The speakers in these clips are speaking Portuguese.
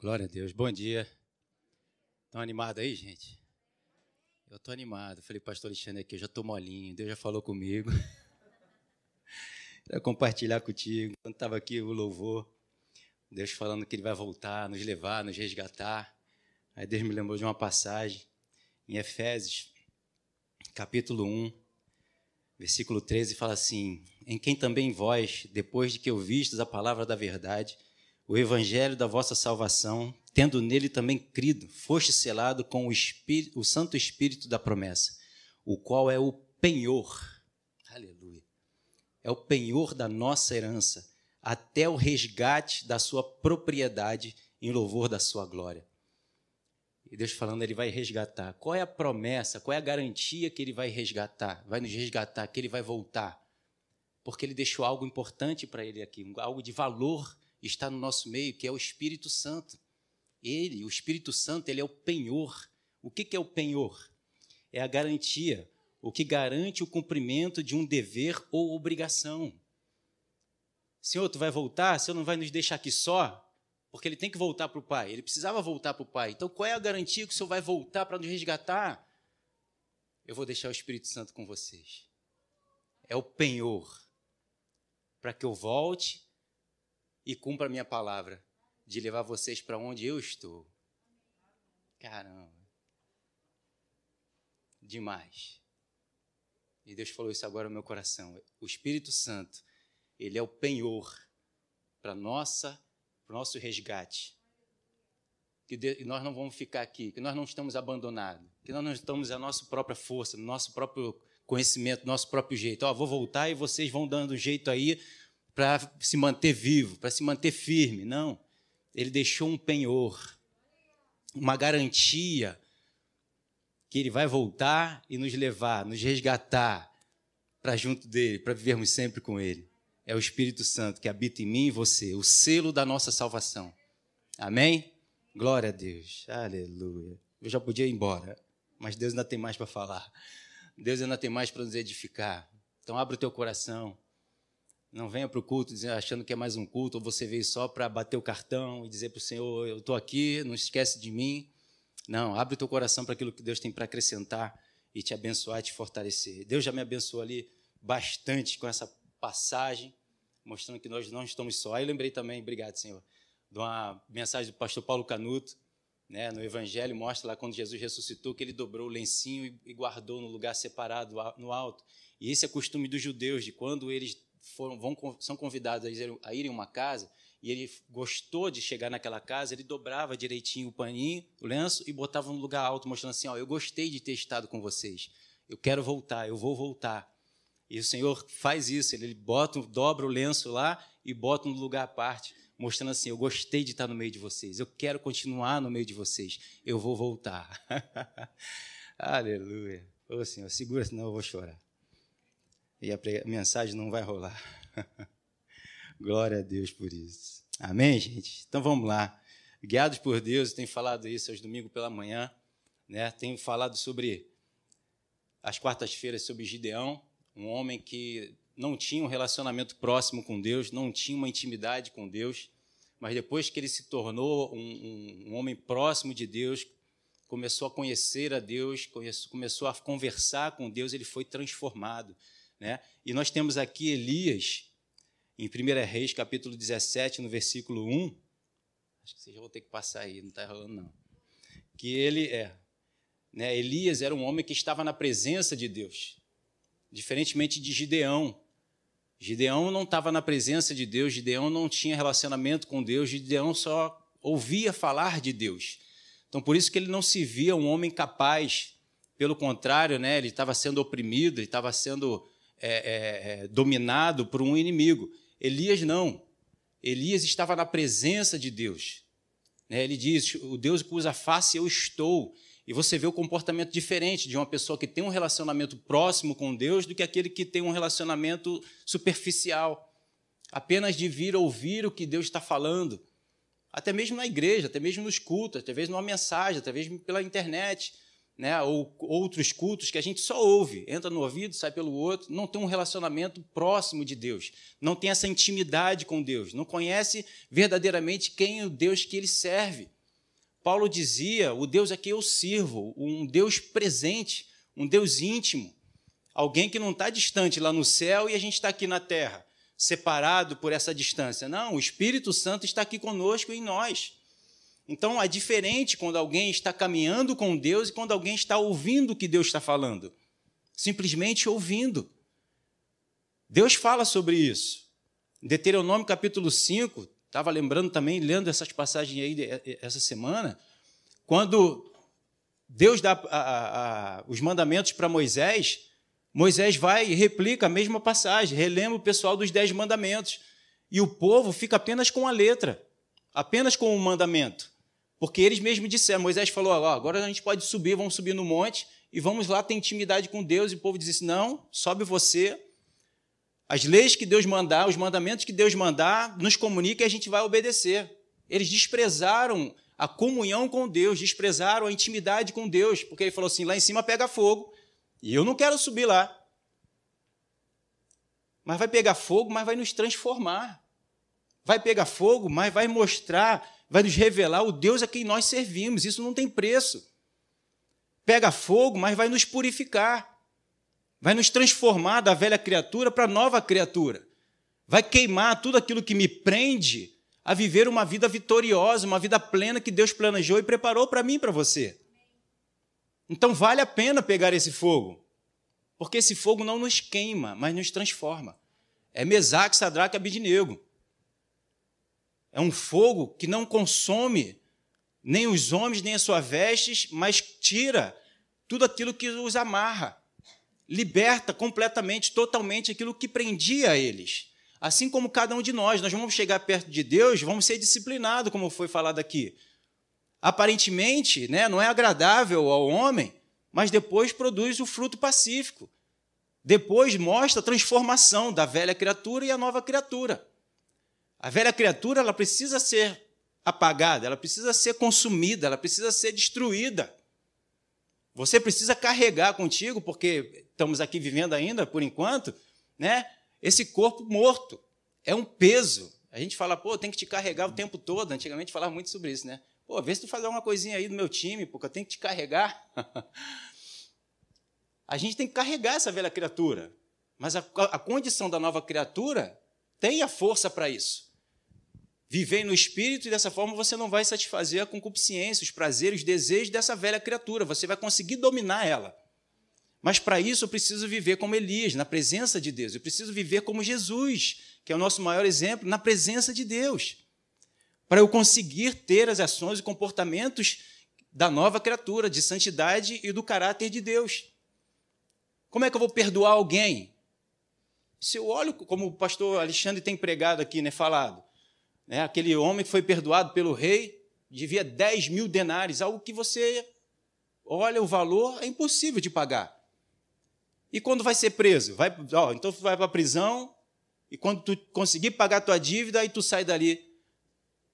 Glória a Deus. Bom dia. Estão animados aí, gente? Eu estou animado. Falei, pastor Alexandre aqui, eu já estou molinho. Deus já falou comigo. Quero compartilhar contigo. Quando estava aqui o louvor, Deus falando que Ele vai voltar, nos levar, nos resgatar. Aí Deus me lembrou de uma passagem em Efésios, capítulo 1, versículo 13, fala assim: Em quem também vós, depois de que ouvistes a palavra da verdade, o evangelho da vossa salvação, tendo nele também crido, foste selado com o, Espírito, o Santo Espírito da promessa, o qual é o penhor, aleluia, é o penhor da nossa herança, até o resgate da sua propriedade em louvor da sua glória. E Deus falando, ele vai resgatar. Qual é a promessa, qual é a garantia que ele vai resgatar? Vai nos resgatar, que ele vai voltar. Porque ele deixou algo importante para ele aqui, algo de valor está no nosso meio, que é o Espírito Santo. Ele, o Espírito Santo, ele é o penhor. O que é o penhor? É a garantia, o que garante o cumprimento de um dever ou obrigação. Senhor, tu vai voltar? Senhor não vai nos deixar aqui só? Porque ele tem que voltar para o Pai. Ele precisava voltar para o Pai. Então, qual é a garantia que o Senhor vai voltar para nos resgatar? Eu vou deixar o Espírito Santo com vocês. É o penhor. Para que eu volte e cumpra a minha palavra de levar vocês para onde eu estou. Caramba. Demais. E Deus falou isso agora no meu coração. O Espírito Santo, ele é o penhor para nossa, o nosso resgate. Que de, nós não vamos ficar aqui, que nós não estamos abandonados, que nós não estamos a nossa própria força, no nosso próprio conhecimento, nosso próprio jeito. Ó, vou voltar e vocês vão dando jeito aí para se manter vivo, para se manter firme. Não. Ele deixou um penhor, uma garantia que ele vai voltar e nos levar, nos resgatar para junto dele, para vivermos sempre com ele. É o Espírito Santo que habita em mim e você, o selo da nossa salvação. Amém? Glória a Deus. Aleluia. Eu já podia ir embora, mas Deus ainda tem mais para falar. Deus ainda tem mais para nos edificar. Então, abre o teu coração. Não venha para o culto achando que é mais um culto, ou você veio só para bater o cartão e dizer para o Senhor: Eu estou aqui, não esquece de mim. Não, abre o teu coração para aquilo que Deus tem para acrescentar e te abençoar te fortalecer. Deus já me abençoou ali bastante com essa passagem, mostrando que nós não estamos só. Aí lembrei também, obrigado, Senhor, de uma mensagem do pastor Paulo Canuto, né, no Evangelho, mostra lá quando Jesus ressuscitou que ele dobrou o lencinho e guardou no lugar separado no alto. E esse é costume dos judeus, de quando eles foram, vão, são convidados a, ir, a irem a uma casa e ele gostou de chegar naquela casa, ele dobrava direitinho o paninho, o lenço e botava no lugar alto, mostrando assim: ó, eu gostei de ter estado com vocês, eu quero voltar, eu vou voltar. E o Senhor faz isso, ele bota, dobra o lenço lá e bota no lugar à parte, mostrando assim: eu gostei de estar no meio de vocês, eu quero continuar no meio de vocês, eu vou voltar. Aleluia. Ô Senhor, segura, senão eu vou chorar e a mensagem não vai rolar. Glória a Deus por isso. Amém, gente? Então vamos lá. Guiados por Deus, eu tenho falado isso aos domingos pela manhã, né? Tenho falado sobre as quartas-feiras sobre Gideão, um homem que não tinha um relacionamento próximo com Deus, não tinha uma intimidade com Deus, mas depois que ele se tornou um, um, um homem próximo de Deus, começou a conhecer a Deus, começou a conversar com Deus, ele foi transformado. Né? E nós temos aqui Elias, em 1 Reis, capítulo 17, no versículo 1. Acho que vocês já vão ter que passar aí, não está rolando, não. Que ele é. Né? Elias era um homem que estava na presença de Deus, diferentemente de Gideão. Gideão não estava na presença de Deus, Gideão não tinha relacionamento com Deus, Gideão só ouvia falar de Deus. Então, por isso que ele não se via um homem capaz. Pelo contrário, né, ele estava sendo oprimido, ele estava sendo é, é, é, dominado por um inimigo. Elias não. Elias estava na presença de Deus. Né? Ele diz: O Deus cuja face eu estou. E você vê o comportamento diferente de uma pessoa que tem um relacionamento próximo com Deus do que aquele que tem um relacionamento superficial. Apenas de vir ouvir o que Deus está falando. Até mesmo na igreja, até mesmo nos cultos, até mesmo numa mensagem, até mesmo pela internet. Né, ou outros cultos que a gente só ouve, entra no ouvido, sai pelo outro, não tem um relacionamento próximo de Deus, não tem essa intimidade com Deus, não conhece verdadeiramente quem é o Deus que ele serve. Paulo dizia: o Deus a quem eu sirvo, um Deus presente, um Deus íntimo, alguém que não está distante lá no céu e a gente está aqui na terra, separado por essa distância. Não, o Espírito Santo está aqui conosco em nós. Então é diferente quando alguém está caminhando com Deus e quando alguém está ouvindo o que Deus está falando. Simplesmente ouvindo. Deus fala sobre isso. Deuteronômio capítulo 5, estava lembrando também, lendo essas passagens aí essa semana, quando Deus dá a, a, a, os mandamentos para Moisés, Moisés vai e replica a mesma passagem, relembra o pessoal dos dez mandamentos. E o povo fica apenas com a letra, apenas com o mandamento. Porque eles mesmos disseram, Moisés falou, agora a gente pode subir, vamos subir no monte e vamos lá ter intimidade com Deus. E o povo disse, assim, não, sobe você, as leis que Deus mandar, os mandamentos que Deus mandar, nos comunica e a gente vai obedecer. Eles desprezaram a comunhão com Deus, desprezaram a intimidade com Deus, porque ele falou assim: lá em cima pega fogo, e eu não quero subir lá. Mas vai pegar fogo, mas vai nos transformar. Vai pegar fogo, mas vai mostrar vai nos revelar o Deus a quem nós servimos. Isso não tem preço. Pega fogo, mas vai nos purificar. Vai nos transformar da velha criatura para nova criatura. Vai queimar tudo aquilo que me prende a viver uma vida vitoriosa, uma vida plena que Deus planejou e preparou para mim e para você. Então vale a pena pegar esse fogo, porque esse fogo não nos queima, mas nos transforma. É Mesaque, Sadraque e Abidinego. É um fogo que não consome nem os homens, nem as suas vestes, mas tira tudo aquilo que os amarra. Liberta completamente, totalmente aquilo que prendia eles. Assim como cada um de nós, nós vamos chegar perto de Deus, vamos ser disciplinados, como foi falado aqui. Aparentemente, né, não é agradável ao homem, mas depois produz o fruto pacífico. Depois mostra a transformação da velha criatura e a nova criatura. A velha criatura ela precisa ser apagada, ela precisa ser consumida, ela precisa ser destruída. Você precisa carregar contigo, porque estamos aqui vivendo ainda, por enquanto, né? Esse corpo morto é um peso. A gente fala, pô, tem que te carregar o tempo todo. Antigamente falava muito sobre isso, né? Pô, vê se tu fazer uma coisinha aí do meu time, porque eu tenho que te carregar. a gente tem que carregar essa velha criatura. Mas a, a condição da nova criatura tem a força para isso. Viver no espírito e dessa forma você não vai satisfazer a concupiscência, os prazeres, os desejos dessa velha criatura. Você vai conseguir dominar ela. Mas para isso eu preciso viver como Elias, na presença de Deus. Eu preciso viver como Jesus, que é o nosso maior exemplo, na presença de Deus. Para eu conseguir ter as ações e comportamentos da nova criatura, de santidade e do caráter de Deus. Como é que eu vou perdoar alguém? Se eu olho, como o pastor Alexandre tem pregado aqui, né, falado, né? Aquele homem que foi perdoado pelo rei devia 10 mil denários, algo que você olha o valor, é impossível de pagar. E quando vai ser preso? Vai, ó, então vai para a prisão, e quando tu conseguir pagar tua dívida, aí tu sai dali.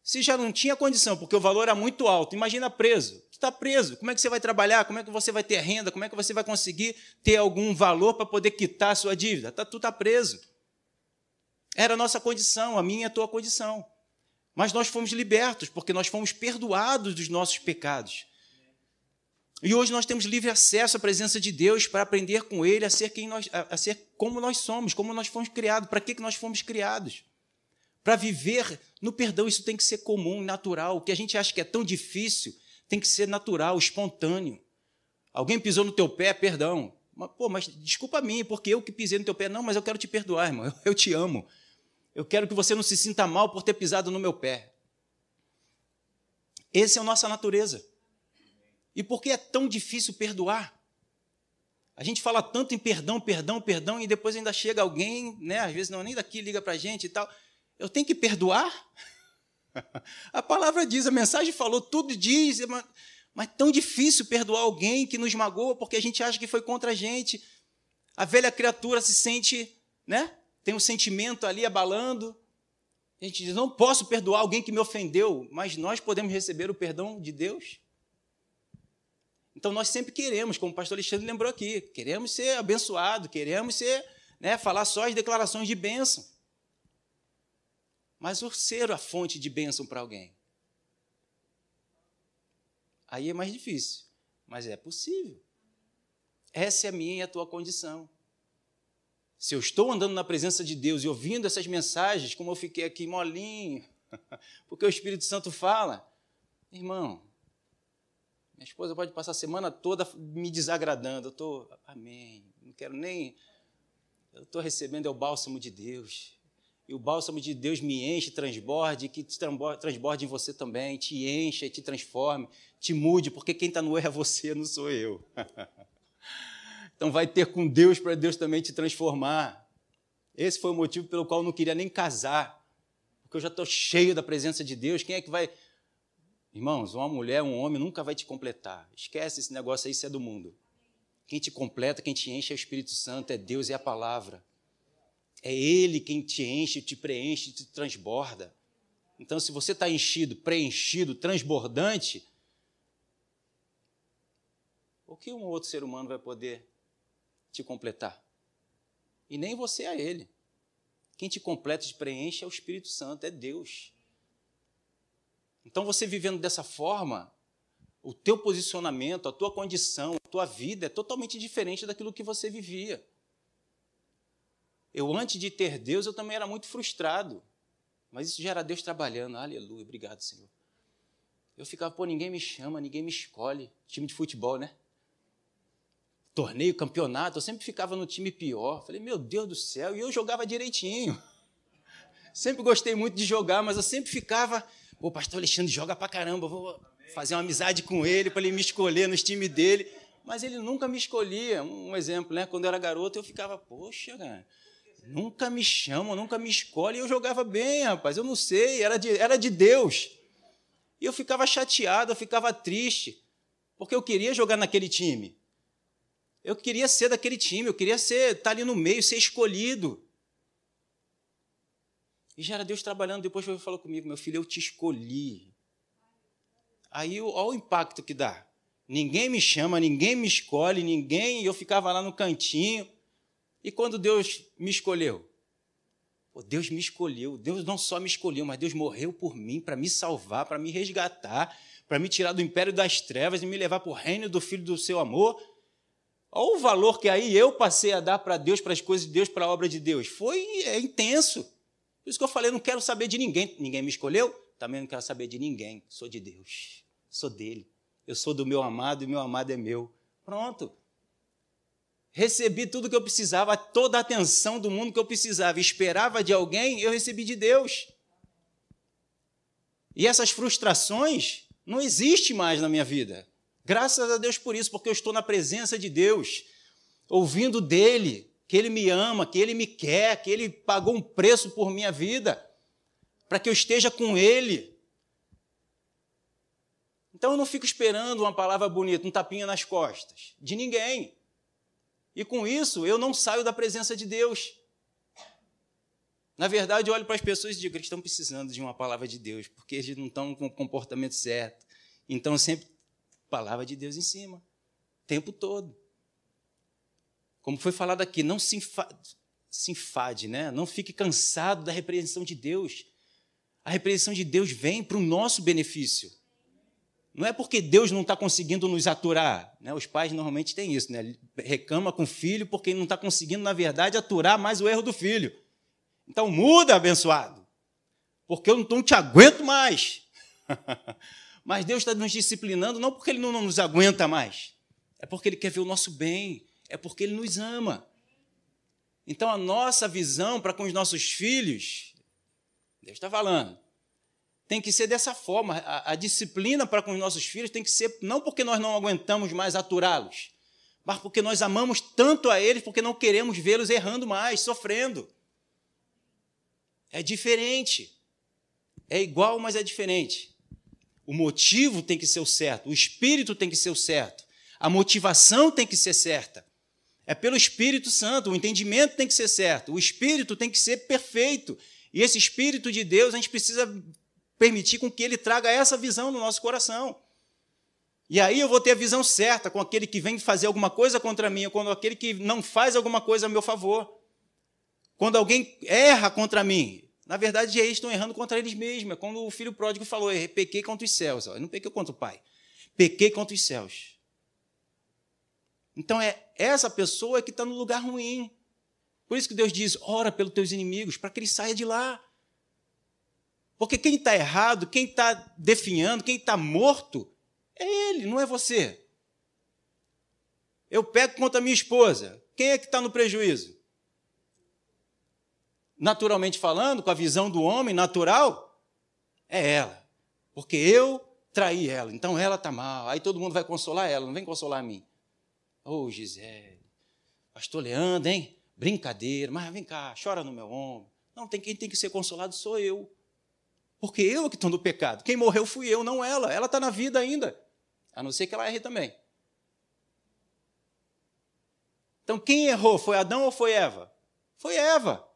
Se já não tinha condição, porque o valor era muito alto, imagina preso. Tu está preso, como é que você vai trabalhar? Como é que você vai ter renda? Como é que você vai conseguir ter algum valor para poder quitar a sua dívida? Tá, tu está preso. Era a nossa condição, a minha e a tua condição. Mas nós fomos libertos, porque nós fomos perdoados dos nossos pecados. E hoje nós temos livre acesso à presença de Deus para aprender com Ele a ser, quem nós, a, ser como nós somos, como nós fomos criados. Para que, que nós fomos criados? Para viver no perdão, isso tem que ser comum, natural. O que a gente acha que é tão difícil tem que ser natural, espontâneo. Alguém pisou no teu pé, perdão. Mas, pô, mas desculpa a mim, porque eu que pisei no teu pé. Não, mas eu quero te perdoar, irmão. Eu, eu te amo. Eu quero que você não se sinta mal por ter pisado no meu pé. Essa é a nossa natureza. E por que é tão difícil perdoar? A gente fala tanto em perdão, perdão, perdão, e depois ainda chega alguém, né, às vezes não nem daqui, liga para a gente e tal. Eu tenho que perdoar? A palavra diz, a mensagem falou, tudo diz, mas, mas tão difícil perdoar alguém que nos magoa porque a gente acha que foi contra a gente. A velha criatura se sente, né? Tem um sentimento ali abalando. A gente diz: não posso perdoar alguém que me ofendeu, mas nós podemos receber o perdão de Deus. Então nós sempre queremos, como o pastor Alexandre lembrou aqui, queremos ser abençoado, queremos ser, né, falar só as declarações de bênção. Mas o ser a fonte de bênção para alguém. Aí é mais difícil, mas é possível. Essa é a minha e a tua condição. Se eu estou andando na presença de Deus e ouvindo essas mensagens, como eu fiquei aqui molinho, porque o Espírito Santo fala, irmão, minha esposa pode passar a semana toda me desagradando. Eu estou, amém, não quero nem. Eu estou recebendo é o bálsamo de Deus. E o bálsamo de Deus me enche, transborde, que transborde em você também, te encha, te transforme, te mude, porque quem está no erro é você, não sou eu. então vai ter com Deus para Deus também te transformar. Esse foi o motivo pelo qual eu não queria nem casar, porque eu já estou cheio da presença de Deus. Quem é que vai Irmãos, uma mulher, um homem nunca vai te completar. Esquece esse negócio aí, isso é do mundo. Quem te completa, quem te enche é o Espírito Santo, é Deus e é a palavra. É Ele quem te enche, te preenche, te transborda. Então, se você está enchido, preenchido, transbordante, o que um outro ser humano vai poder te completar? E nem você a Ele. Quem te completa, te preenche é o Espírito Santo, é Deus. Então, você vivendo dessa forma, o teu posicionamento, a tua condição, a tua vida é totalmente diferente daquilo que você vivia. Eu, antes de ter Deus, eu também era muito frustrado. Mas isso já era Deus trabalhando. Aleluia, obrigado, Senhor. Eu ficava, pô, ninguém me chama, ninguém me escolhe. Time de futebol, né? Torneio, campeonato, eu sempre ficava no time pior. Falei, meu Deus do céu, e eu jogava direitinho. Sempre gostei muito de jogar, mas eu sempre ficava o pastor Alexandre joga pra caramba, vou fazer uma amizade com ele para ele me escolher nos times dele. Mas ele nunca me escolhia. Um exemplo, né? Quando eu era garoto, eu ficava, poxa, cara, nunca me chamam, nunca me escolhem. Eu jogava bem, rapaz, eu não sei, era de, era de Deus. E eu ficava chateado, eu ficava triste, porque eu queria jogar naquele time. Eu queria ser daquele time, eu queria ser, estar tá ali no meio, ser escolhido. E já era Deus trabalhando. Depois ele falou comigo: meu filho, eu te escolhi. Aí olha o impacto que dá. Ninguém me chama, ninguém me escolhe, ninguém. Eu ficava lá no cantinho. E quando Deus me escolheu? Pô, Deus me escolheu. Deus não só me escolheu, mas Deus morreu por mim para me salvar, para me resgatar, para me tirar do império das trevas e me levar para o reino do Filho do seu amor. Olha o valor que aí eu passei a dar para Deus, para as coisas de Deus, para a obra de Deus. Foi é intenso. Por isso que eu falei, não quero saber de ninguém. Ninguém me escolheu, também não quero saber de ninguém. Sou de Deus, sou dele. Eu sou do meu amado e meu amado é meu. Pronto. Recebi tudo que eu precisava, toda a atenção do mundo que eu precisava. Esperava de alguém, eu recebi de Deus. E essas frustrações não existem mais na minha vida. Graças a Deus por isso, porque eu estou na presença de Deus, ouvindo dele, que Ele me ama, que Ele me quer, que Ele pagou um preço por minha vida, para que eu esteja com Ele. Então eu não fico esperando uma palavra bonita, um tapinha nas costas, de ninguém. E com isso eu não saio da presença de Deus. Na verdade, eu olho para as pessoas e digo, eles estão precisando de uma palavra de Deus, porque eles não estão com o comportamento certo. Então, sempre, palavra de Deus em cima, o tempo todo. Como foi falado aqui, não se, se enfade, né? não fique cansado da repreensão de Deus. A repreensão de Deus vem para o nosso benefício. Não é porque Deus não está conseguindo nos aturar. Né? Os pais normalmente têm isso, né? reclama com o filho porque não está conseguindo, na verdade, aturar mais o erro do filho. Então muda, abençoado, porque eu não te aguento mais. Mas Deus está nos disciplinando não porque Ele não nos aguenta mais, é porque Ele quer ver o nosso bem, é porque Ele nos ama. Então, a nossa visão para com os nossos filhos, Deus está falando, tem que ser dessa forma. A, a, disciplina para com os nossos filhos tem que ser não porque nós não aguentamos mais aturá-los, mas porque nós amamos tanto a eles, porque não queremos vê-los errando mais, sofrendo. É diferente. É igual, mas é diferente. O motivo tem que ser o certo, o espírito tem que ser o certo, a motivação tem que ser certa. É pelo Espírito Santo, o entendimento tem que ser certo, o espírito tem que ser perfeito. E esse espírito de Deus, a gente precisa permitir com que ele traga essa visão no nosso coração. E aí eu vou ter a visão certa com aquele que vem fazer alguma coisa contra mim, ou com aquele que não faz alguma coisa a meu favor. Quando alguém erra contra mim, na verdade eles estão errando contra eles mesmos. É quando o filho pródigo falou: pequei contra os céus. Eu não pequei contra o pai, pequei contra os céus. Então é essa pessoa que está no lugar ruim. Por isso que Deus diz: ora pelos teus inimigos, para que ele saia de lá. Porque quem está errado, quem está definhando, quem está morto, é ele, não é você. Eu pego contra a minha esposa. Quem é que está no prejuízo? Naturalmente falando, com a visão do homem natural, é ela. Porque eu traí ela, então ela está mal. Aí todo mundo vai consolar ela, não vem consolar a mim. Ô, oh, Gisele, pastor Leandro, hein? Brincadeira, mas vem cá, chora no meu ombro. Não, tem quem tem que ser consolado sou eu. Porque eu que estou no pecado. Quem morreu fui eu, não ela. Ela está na vida ainda. A não ser que ela erre também. Então, quem errou? Foi Adão ou foi Eva? Foi Eva.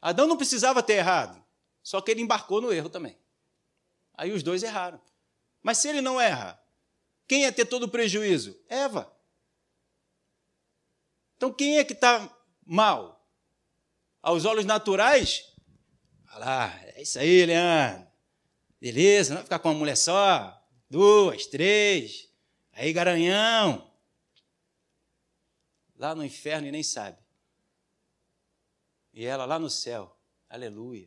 Adão não precisava ter errado, só que ele embarcou no erro também. Aí os dois erraram. Mas se ele não erra, quem ia ter todo o prejuízo? Eva. Então, quem é que está mal? Aos olhos naturais, Olha lá, é isso aí, Leandro. Beleza, não vai ficar com uma mulher só? Duas, três. Aí, garanhão. Lá no inferno e nem sabe. E ela lá no céu. Aleluia.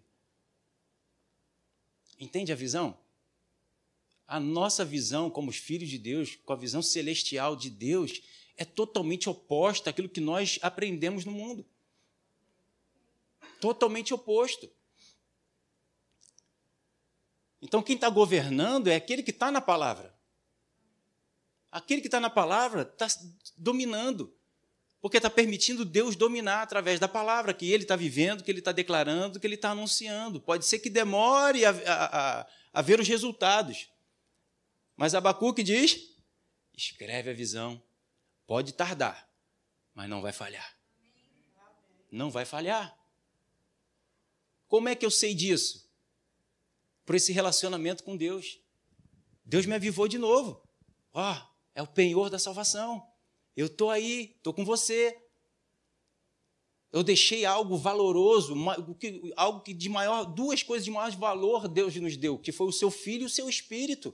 Entende a visão? A nossa visão como os filhos de Deus, com a visão celestial de Deus, é totalmente oposta àquilo que nós aprendemos no mundo. Totalmente oposto. Então, quem está governando é aquele que está na palavra. Aquele que está na palavra está dominando, porque está permitindo Deus dominar através da palavra que ele está vivendo, que ele está declarando, que ele está anunciando. Pode ser que demore a, a, a, a ver os resultados. Mas Abacuque diz: escreve a visão. Pode tardar, mas não vai falhar. Não vai falhar. Como é que eu sei disso? por esse relacionamento com Deus. Deus me avivou de novo. Ó, oh, é o penhor da salvação. Eu estou aí, estou com você. Eu deixei algo valoroso, algo que de maior, duas coisas de maior valor Deus nos deu, que foi o seu filho e o seu espírito.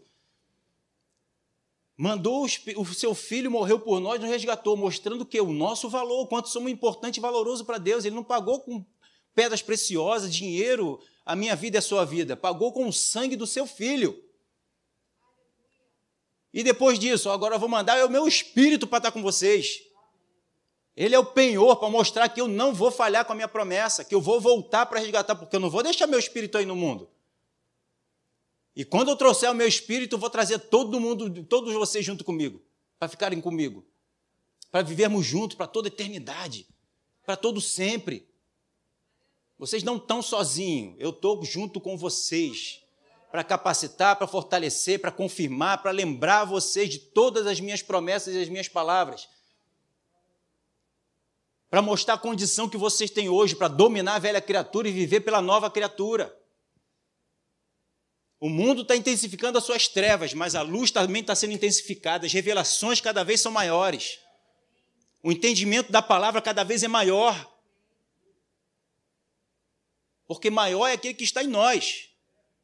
Mandou o seu filho, morreu por nós, nos resgatou, mostrando que o nosso valor, o quanto somos importante e valoroso para Deus. Ele não pagou com pedras preciosas, dinheiro, a minha vida é a sua vida. Pagou com o sangue do seu filho. E depois disso, agora eu vou mandar o meu espírito para estar com vocês. Ele é o penhor para mostrar que eu não vou falhar com a minha promessa, que eu vou voltar para resgatar, porque eu não vou deixar meu espírito aí no mundo. E quando eu trouxer o meu espírito, eu vou trazer todo mundo, todos vocês junto comigo, para ficarem comigo, para vivermos juntos para toda eternidade, para todo sempre. Vocês não estão sozinhos, eu estou junto com vocês para capacitar, para fortalecer, para confirmar, para lembrar vocês de todas as minhas promessas e as minhas palavras. Para mostrar a condição que vocês têm hoje para dominar a velha criatura e viver pela nova criatura. O mundo está intensificando as suas trevas, mas a luz também está sendo intensificada, as revelações cada vez são maiores. O entendimento da palavra cada vez é maior porque maior é aquele que está em nós.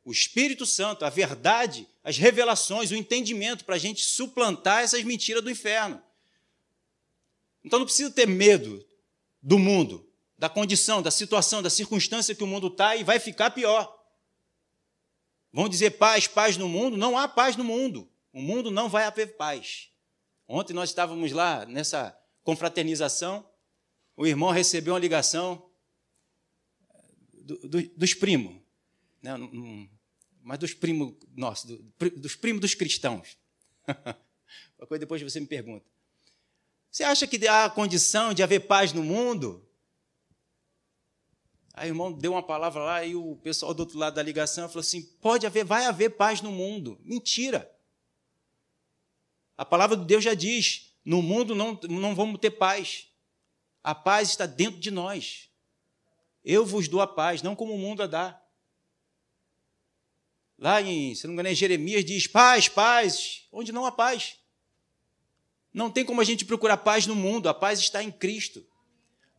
O Espírito Santo, a verdade, as revelações, o entendimento para a gente suplantar essas mentiras do inferno. Então não precisa ter medo do mundo, da condição, da situação, da circunstância que o mundo está e vai ficar pior. Vão dizer paz, paz no mundo? Não há paz no mundo. O mundo não vai haver paz. Ontem nós estávamos lá nessa confraternização, o irmão recebeu uma ligação do, do, dos primos, né? Mas dos primos nossos, do, dos primos dos cristãos. Coisa depois você me pergunta. Você acha que há condição de haver paz no mundo? Aí o irmão deu uma palavra lá e o pessoal do outro lado da ligação falou assim: pode haver, vai haver paz no mundo. Mentira. A palavra de Deus já diz: no mundo não, não vamos ter paz. A paz está dentro de nós. Eu vos dou a paz, não como o mundo a dá. Lá em, se não me engano, em Jeremias diz: paz, paz, onde não há paz. Não tem como a gente procurar paz no mundo, a paz está em Cristo.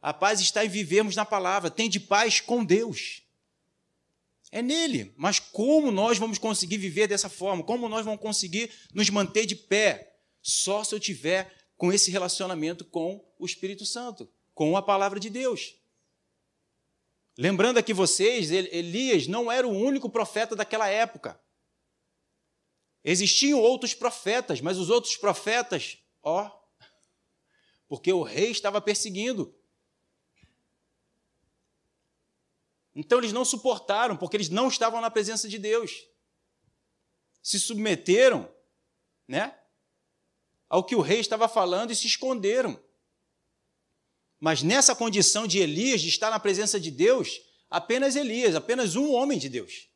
A paz está em vivermos na palavra. Tem de paz com Deus. É nele. Mas como nós vamos conseguir viver dessa forma? Como nós vamos conseguir nos manter de pé? Só se eu tiver com esse relacionamento com o Espírito Santo, com a palavra de Deus. Lembrando aqui vocês, Elias não era o único profeta daquela época. Existiam outros profetas, mas os outros profetas, ó, porque o rei estava perseguindo. Então eles não suportaram, porque eles não estavam na presença de Deus. Se submeteram, né, ao que o rei estava falando e se esconderam. Mas nessa condição de Elias, de estar na presença de Deus, apenas Elias, apenas um homem de Deus.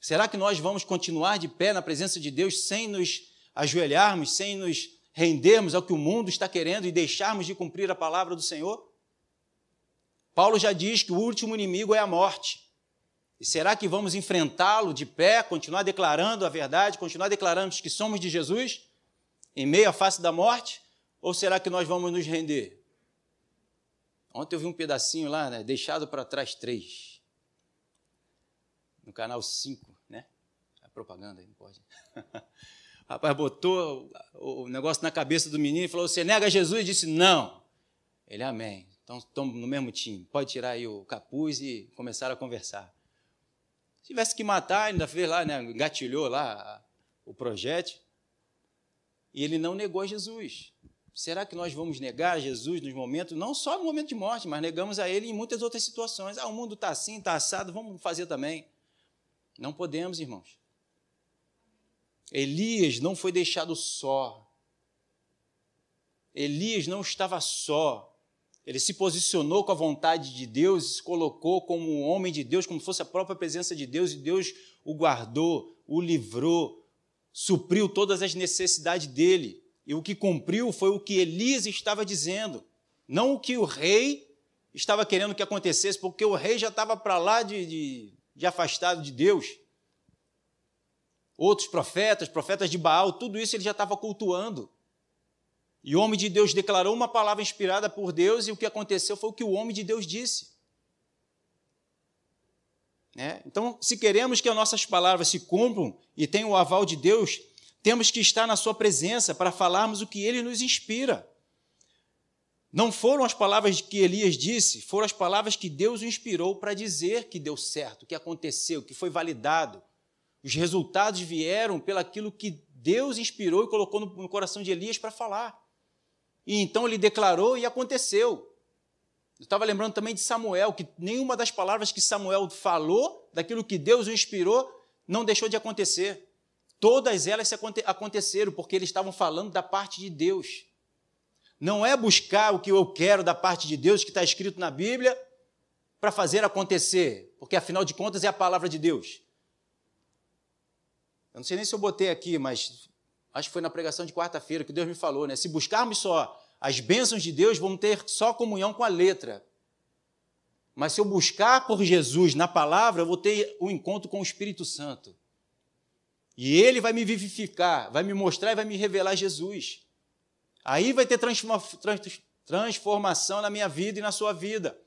Será que nós vamos continuar de pé na presença de Deus sem nos ajoelharmos, sem nos rendermos ao que o mundo está querendo e deixarmos de cumprir a palavra do Senhor? Paulo já diz que o último inimigo é a morte. E será que vamos enfrentá-lo de pé, continuar declarando a verdade, continuar declarando que somos de Jesus, em meio à face da morte? Ou será que nós vamos nos render? Ontem eu vi um pedacinho lá, né, deixado para trás três. No canal 5, né? A propaganda aí, não pode. Rapaz botou o negócio na cabeça do menino e falou: Você nega Jesus? Disse: Não. Ele, Amém. Então estamos no mesmo time. Pode tirar aí o capuz e começar a conversar. Se tivesse que matar, ainda fez lá, né? Gatilhou lá o projétil. E ele não negou Jesus. Será que nós vamos negar Jesus nos momentos, não só no momento de morte, mas negamos a Ele em muitas outras situações? Ah, o mundo está assim, está assado, vamos fazer também. Não podemos, irmãos. Elias não foi deixado só. Elias não estava só. Ele se posicionou com a vontade de Deus, se colocou como um homem de Deus, como fosse a própria presença de Deus, e Deus o guardou, o livrou, supriu todas as necessidades dele. E o que cumpriu foi o que Elias estava dizendo, não o que o rei estava querendo que acontecesse, porque o rei já estava para lá de, de, de afastado de Deus. Outros profetas, profetas de Baal, tudo isso ele já estava cultuando. E o homem de Deus declarou uma palavra inspirada por Deus, e o que aconteceu foi o que o homem de Deus disse. É? Então, se queremos que as nossas palavras se cumpram e tenham o aval de Deus, temos que estar na Sua presença para falarmos o que Ele nos inspira. Não foram as palavras que Elias disse, foram as palavras que Deus o inspirou para dizer que deu certo, que aconteceu, que foi validado. Os resultados vieram pelaquilo que Deus inspirou e colocou no coração de Elias para falar. E então ele declarou e aconteceu. Eu estava lembrando também de Samuel, que nenhuma das palavras que Samuel falou, daquilo que Deus o inspirou, não deixou de acontecer. Todas elas aconteceram porque eles estavam falando da parte de Deus. Não é buscar o que eu quero da parte de Deus, que está escrito na Bíblia, para fazer acontecer, porque afinal de contas é a palavra de Deus. Eu não sei nem se eu botei aqui, mas acho que foi na pregação de quarta-feira que Deus me falou, né? Se buscarmos só as bênçãos de Deus, vamos ter só comunhão com a letra. Mas se eu buscar por Jesus na palavra, eu vou ter o um encontro com o Espírito Santo. E ele vai me vivificar, vai me mostrar e vai me revelar Jesus. Aí vai ter transformação na minha vida e na sua vida.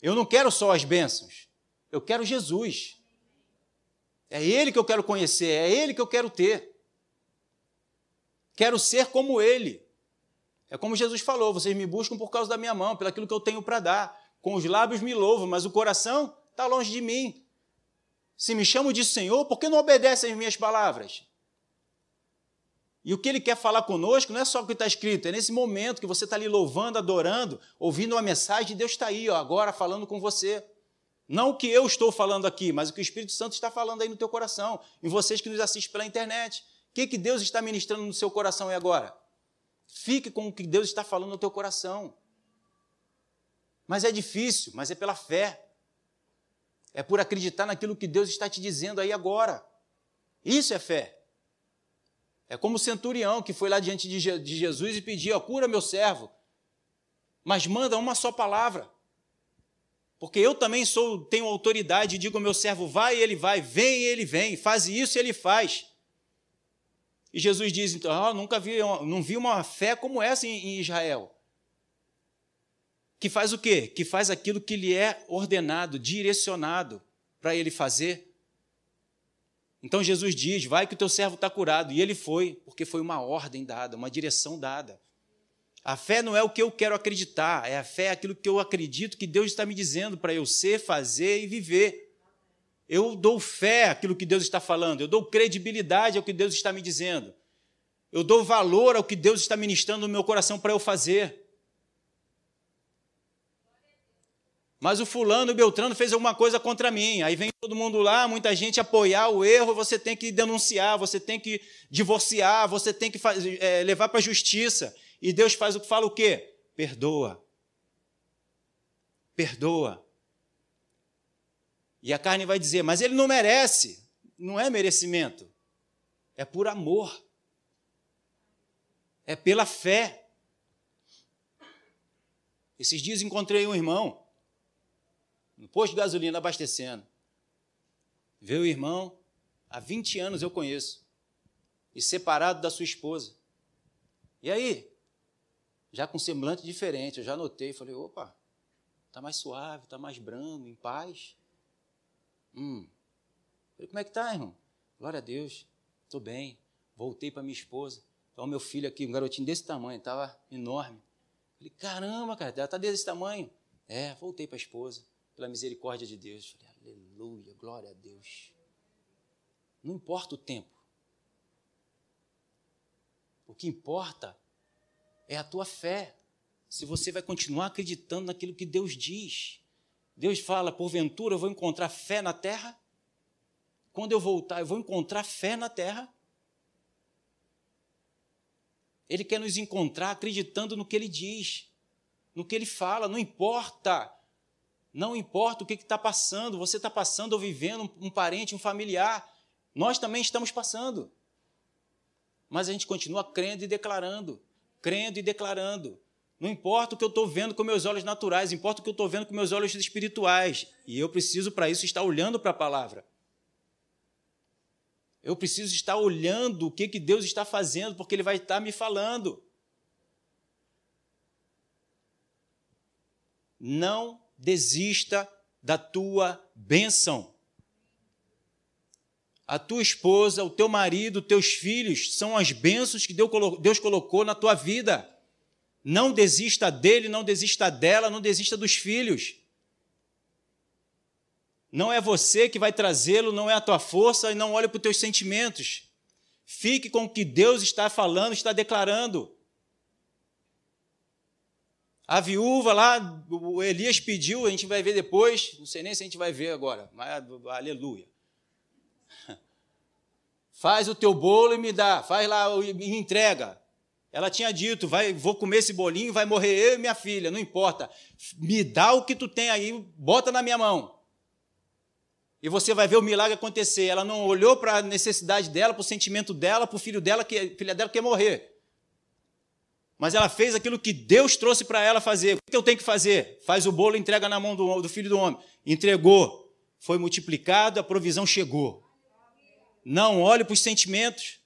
Eu não quero só as bênçãos, eu quero Jesus. É Ele que eu quero conhecer, é Ele que eu quero ter. Quero ser como Ele. É como Jesus falou: vocês me buscam por causa da minha mão, pelo que eu tenho para dar. Com os lábios me louvam, mas o coração está longe de mim. Se me chamo de Senhor, por que não obedecem às minhas palavras? E o que ele quer falar conosco não é só o que está escrito, é nesse momento que você está ali louvando, adorando, ouvindo uma mensagem, Deus está aí, ó, agora falando com você. Não o que eu estou falando aqui, mas o que o Espírito Santo está falando aí no teu coração, em vocês que nos assistem pela internet. O que, que Deus está ministrando no seu coração e agora? Fique com o que Deus está falando no teu coração. Mas é difícil, mas é pela fé é por acreditar naquilo que Deus está te dizendo aí agora. Isso é fé. É como o centurião que foi lá diante de Jesus e pediu: cura meu servo, mas manda uma só palavra. Porque eu também sou, tenho autoridade e digo ao meu servo, vai ele vai, vem ele vem, faz isso ele faz. E Jesus diz, então, oh, nunca vi, não vi uma fé como essa em, em Israel. Que faz o quê? Que faz aquilo que lhe é ordenado, direcionado para ele fazer. Então Jesus diz: vai que o teu servo está curado. E ele foi, porque foi uma ordem dada, uma direção dada. A fé não é o que eu quero acreditar, é a fé é aquilo que eu acredito que Deus está me dizendo para eu ser, fazer e viver. Eu dou fé àquilo que Deus está falando, eu dou credibilidade ao que Deus está me dizendo. Eu dou valor ao que Deus está ministrando no meu coração para eu fazer. Mas o fulano, o Beltrano fez alguma coisa contra mim. Aí vem todo mundo lá, muita gente apoiar o erro, você tem que denunciar, você tem que divorciar, você tem que é, levar para a justiça. E Deus faz o que fala o quê? Perdoa. Perdoa. E a carne vai dizer, mas ele não merece. Não é merecimento. É por amor. É pela fé. Esses dias encontrei um irmão no posto de gasolina abastecendo. Veio o irmão, há 20 anos eu conheço, e separado da sua esposa. E aí? já com semblante diferente. Eu já notei, falei, opa, está mais suave, está mais brando, em paz. Hum. Falei, como é que está, irmão? Glória a Deus, estou bem. Voltei para minha esposa. Então, meu filho aqui, um garotinho desse tamanho, estava enorme. Falei, caramba, cara, ela está desse tamanho. É, voltei para a esposa, pela misericórdia de Deus. Falei, aleluia, glória a Deus. Não importa o tempo. O que importa é a tua fé. Se você vai continuar acreditando naquilo que Deus diz. Deus fala: porventura eu vou encontrar fé na terra? Quando eu voltar, eu vou encontrar fé na terra? Ele quer nos encontrar acreditando no que ele diz, no que ele fala, não importa. Não importa o que está passando, você está passando ou vivendo, um parente, um familiar, nós também estamos passando. Mas a gente continua crendo e declarando crendo e declarando. Não importa o que eu estou vendo com meus olhos naturais, importa o que eu estou vendo com meus olhos espirituais. E eu preciso, para isso, estar olhando para a palavra. Eu preciso estar olhando o que, que Deus está fazendo, porque Ele vai estar me falando. Não desista da tua bênção. A tua esposa, o teu marido, teus filhos são as bênçãos que Deus colocou na tua vida. Não desista dele, não desista dela, não desista dos filhos. Não é você que vai trazê-lo, não é a tua força, e não olhe para os teus sentimentos. Fique com o que Deus está falando, está declarando. A viúva lá, o Elias pediu, a gente vai ver depois, não sei nem se a gente vai ver agora, mas aleluia. Faz o teu bolo e me dá, faz lá e me entrega. Ela tinha dito, vai, vou comer esse bolinho, vai morrer eu e minha filha, não importa. Me dá o que tu tem aí, bota na minha mão. E você vai ver o milagre acontecer. Ela não olhou para a necessidade dela, para o sentimento dela, para o filho dela, que filha dela quer morrer. Mas ela fez aquilo que Deus trouxe para ela fazer. O que eu tenho que fazer? Faz o bolo e entrega na mão do, do filho do homem. Entregou. Foi multiplicado, a provisão chegou. Não olhe para os sentimentos.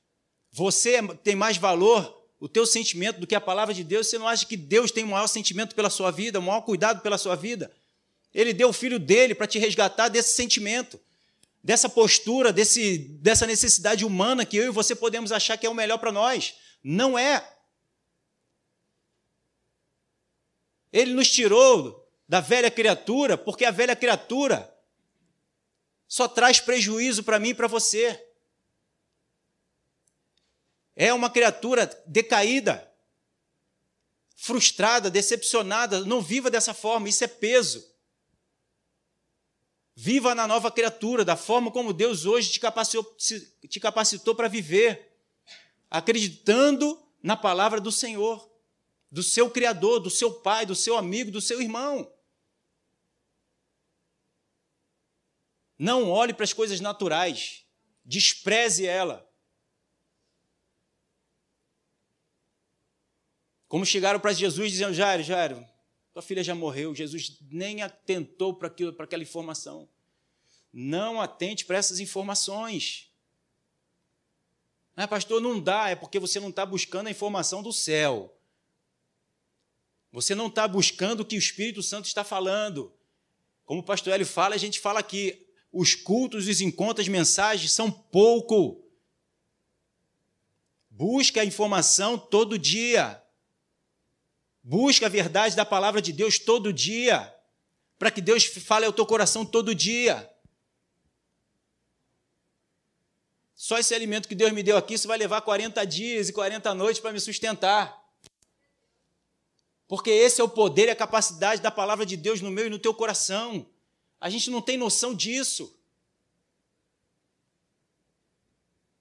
Você tem mais valor, o teu sentimento, do que a palavra de Deus. Você não acha que Deus tem o maior sentimento pela sua vida, o maior cuidado pela sua vida? Ele deu o filho dele para te resgatar desse sentimento, dessa postura, desse, dessa necessidade humana que eu e você podemos achar que é o melhor para nós. Não é. Ele nos tirou da velha criatura, porque a velha criatura só traz prejuízo para mim e para você é uma criatura decaída, frustrada, decepcionada. Não viva dessa forma, isso é peso. Viva na nova criatura, da forma como Deus hoje te capacitou, te capacitou para viver, acreditando na palavra do Senhor, do seu Criador, do seu pai, do seu amigo, do seu irmão. Não olhe para as coisas naturais, despreze ela. Como chegaram para Jesus dizendo: Jairo, Jairo, Tua filha já morreu. Jesus nem atentou para aquela informação. Não atente para essas informações. Ah, pastor, não dá, é porque você não está buscando a informação do céu. Você não está buscando o que o Espírito Santo está falando. Como o pastor Hélio fala, a gente fala aqui, os cultos, os encontros, as mensagens são pouco. Busca a informação todo dia. Busca a verdade da palavra de Deus todo dia. Para que Deus fale ao teu coração todo dia. Só esse alimento que Deus me deu aqui, isso vai levar 40 dias e 40 noites para me sustentar. Porque esse é o poder e a capacidade da palavra de Deus no meu e no teu coração. A gente não tem noção disso.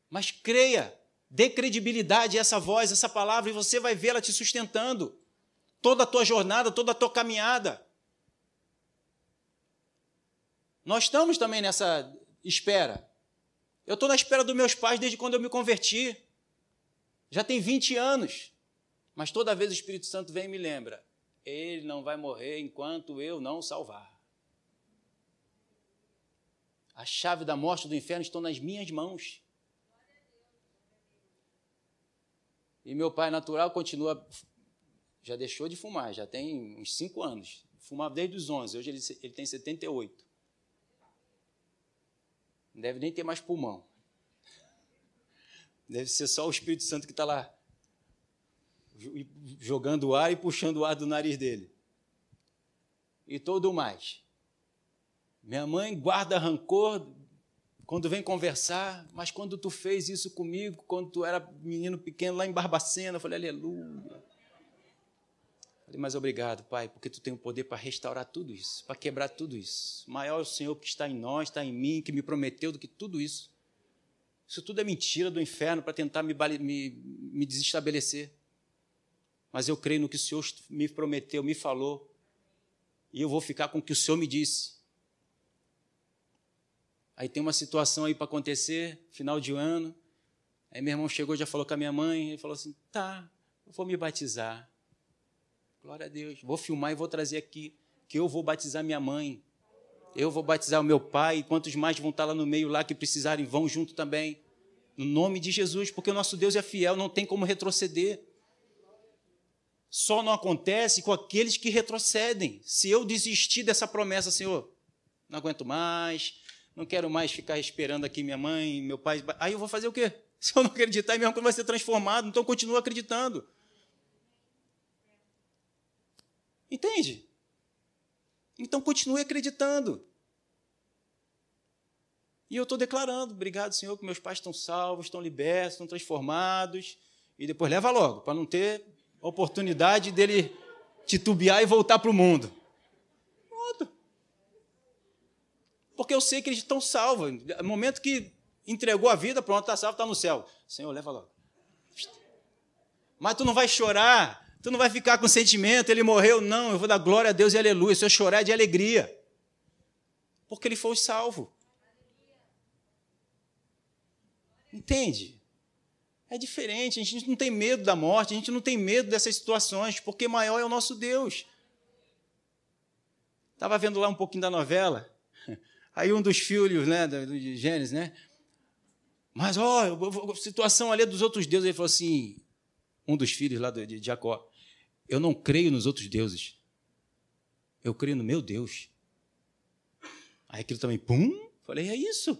Mas creia, dê credibilidade a essa voz, a essa palavra, e você vai vê-la te sustentando. Toda a tua jornada, toda a tua caminhada. Nós estamos também nessa espera. Eu estou na espera dos meus pais desde quando eu me converti. Já tem 20 anos. Mas toda vez o Espírito Santo vem e me lembra: ele não vai morrer enquanto eu não salvar. A chave da morte do inferno estão nas minhas mãos. E meu pai natural continua, já deixou de fumar, já tem uns 5 anos. Fumava desde os 11, hoje ele, ele tem 78. Não deve nem ter mais pulmão. Deve ser só o Espírito Santo que está lá jogando ar e puxando o ar do nariz dele. E todo mais. Minha mãe guarda rancor quando vem conversar, mas quando tu fez isso comigo, quando tu era menino pequeno lá em Barbacena, eu falei, aleluia. Falei, mas obrigado, Pai, porque tu tem o poder para restaurar tudo isso, para quebrar tudo isso. Maior é o Senhor que está em nós, está em mim, que me prometeu do que tudo isso. Isso tudo é mentira do inferno para tentar me, me, me desestabelecer. Mas eu creio no que o Senhor me prometeu, me falou, e eu vou ficar com o que o Senhor me disse. Aí tem uma situação aí para acontecer, final de ano. Aí meu irmão chegou, já falou com a minha mãe, ele falou assim: tá, eu vou me batizar. Glória a Deus. Vou filmar e vou trazer aqui que eu vou batizar minha mãe. Eu vou batizar o meu pai. E quantos mais vão estar lá no meio lá que precisarem, vão junto também. No nome de Jesus, porque o nosso Deus é fiel, não tem como retroceder. Só não acontece com aqueles que retrocedem. Se eu desistir dessa promessa, Senhor, não aguento mais, não quero mais ficar esperando aqui minha mãe, meu pai. Aí eu vou fazer o quê? Se eu não acreditar, mesmo que vai ser transformado, então continuo acreditando. Entende? Então continue acreditando. E eu estou declarando, obrigado, Senhor, que meus pais estão salvos, estão libertos, estão transformados. E depois leva logo, para não ter oportunidade dele titubear e voltar para o mundo. Porque eu sei que eles estão salvos. No momento que entregou a vida, pronto, está salvo, está no céu. Senhor, leva logo. Mas tu não vai chorar Tu não vai ficar com sentimento, ele morreu. Não, eu vou dar glória a Deus e aleluia. Se eu chorar é de alegria. Porque ele foi salvo. Entende? É diferente, a gente não tem medo da morte, a gente não tem medo dessas situações, porque maior é o nosso Deus. Estava vendo lá um pouquinho da novela, aí um dos filhos né, de Gênesis, né? Mas, ó, oh, situação ali dos outros deuses, ele falou assim, um dos filhos lá de Jacó, eu não creio nos outros deuses. Eu creio no meu Deus. Aí aquilo também, pum, falei, é isso.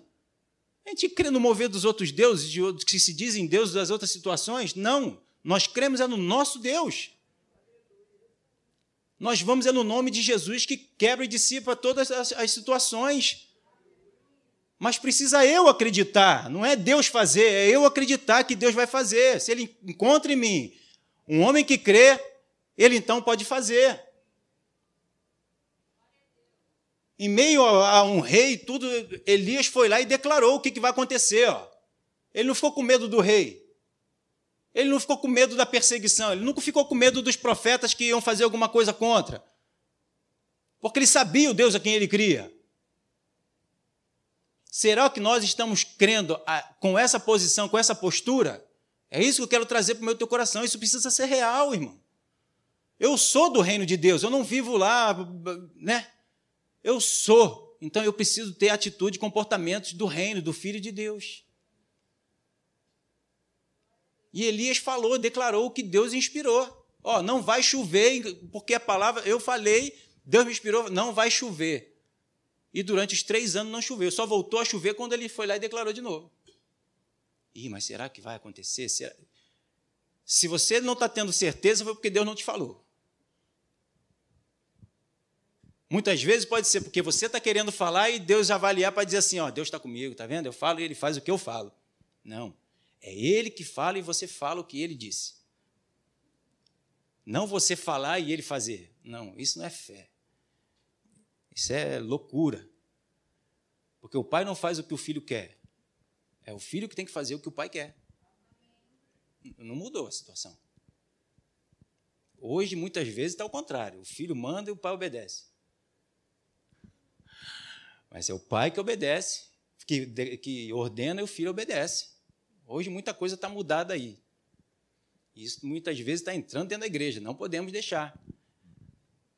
A gente crê no mover dos outros deuses, de outros que se dizem deuses das outras situações? Não. Nós cremos é no nosso Deus. Nós vamos é no nome de Jesus que quebra e dissipa todas as, as situações. Mas precisa eu acreditar, não é Deus fazer, é eu acreditar que Deus vai fazer. Se Ele encontra em mim um homem que crê, ele então pode fazer. Em meio a um rei, tudo, Elias foi lá e declarou o que, que vai acontecer. Ó. Ele não ficou com medo do rei. Ele não ficou com medo da perseguição. Ele nunca ficou com medo dos profetas que iam fazer alguma coisa contra. Porque ele sabia o Deus a quem ele cria. Será que nós estamos crendo com essa posição, com essa postura? É isso que eu quero trazer para o meu teu coração. Isso precisa ser real, irmão. Eu sou do reino de Deus, eu não vivo lá, né? Eu sou. Então eu preciso ter atitude e comportamentos do reino, do filho de Deus. E Elias falou, declarou que Deus inspirou. Ó, não vai chover, porque a palavra, eu falei, Deus me inspirou, não vai chover. E durante os três anos não choveu, só voltou a chover quando ele foi lá e declarou de novo. Ih, mas será que vai acontecer? Será? Se você não está tendo certeza, foi porque Deus não te falou. Muitas vezes pode ser porque você está querendo falar e Deus avaliar para dizer assim: ó, Deus está comigo, tá vendo? Eu falo e ele faz o que eu falo. Não. É ele que fala e você fala o que ele disse. Não você falar e ele fazer. Não, isso não é fé. Isso é loucura. Porque o pai não faz o que o filho quer. É o filho que tem que fazer o que o pai quer. Não mudou a situação. Hoje, muitas vezes, está ao contrário. O filho manda e o pai obedece. Mas é o pai que obedece, que, que ordena e o filho obedece. Hoje, muita coisa está mudada aí. Isso muitas vezes está entrando dentro da igreja. Não podemos deixar.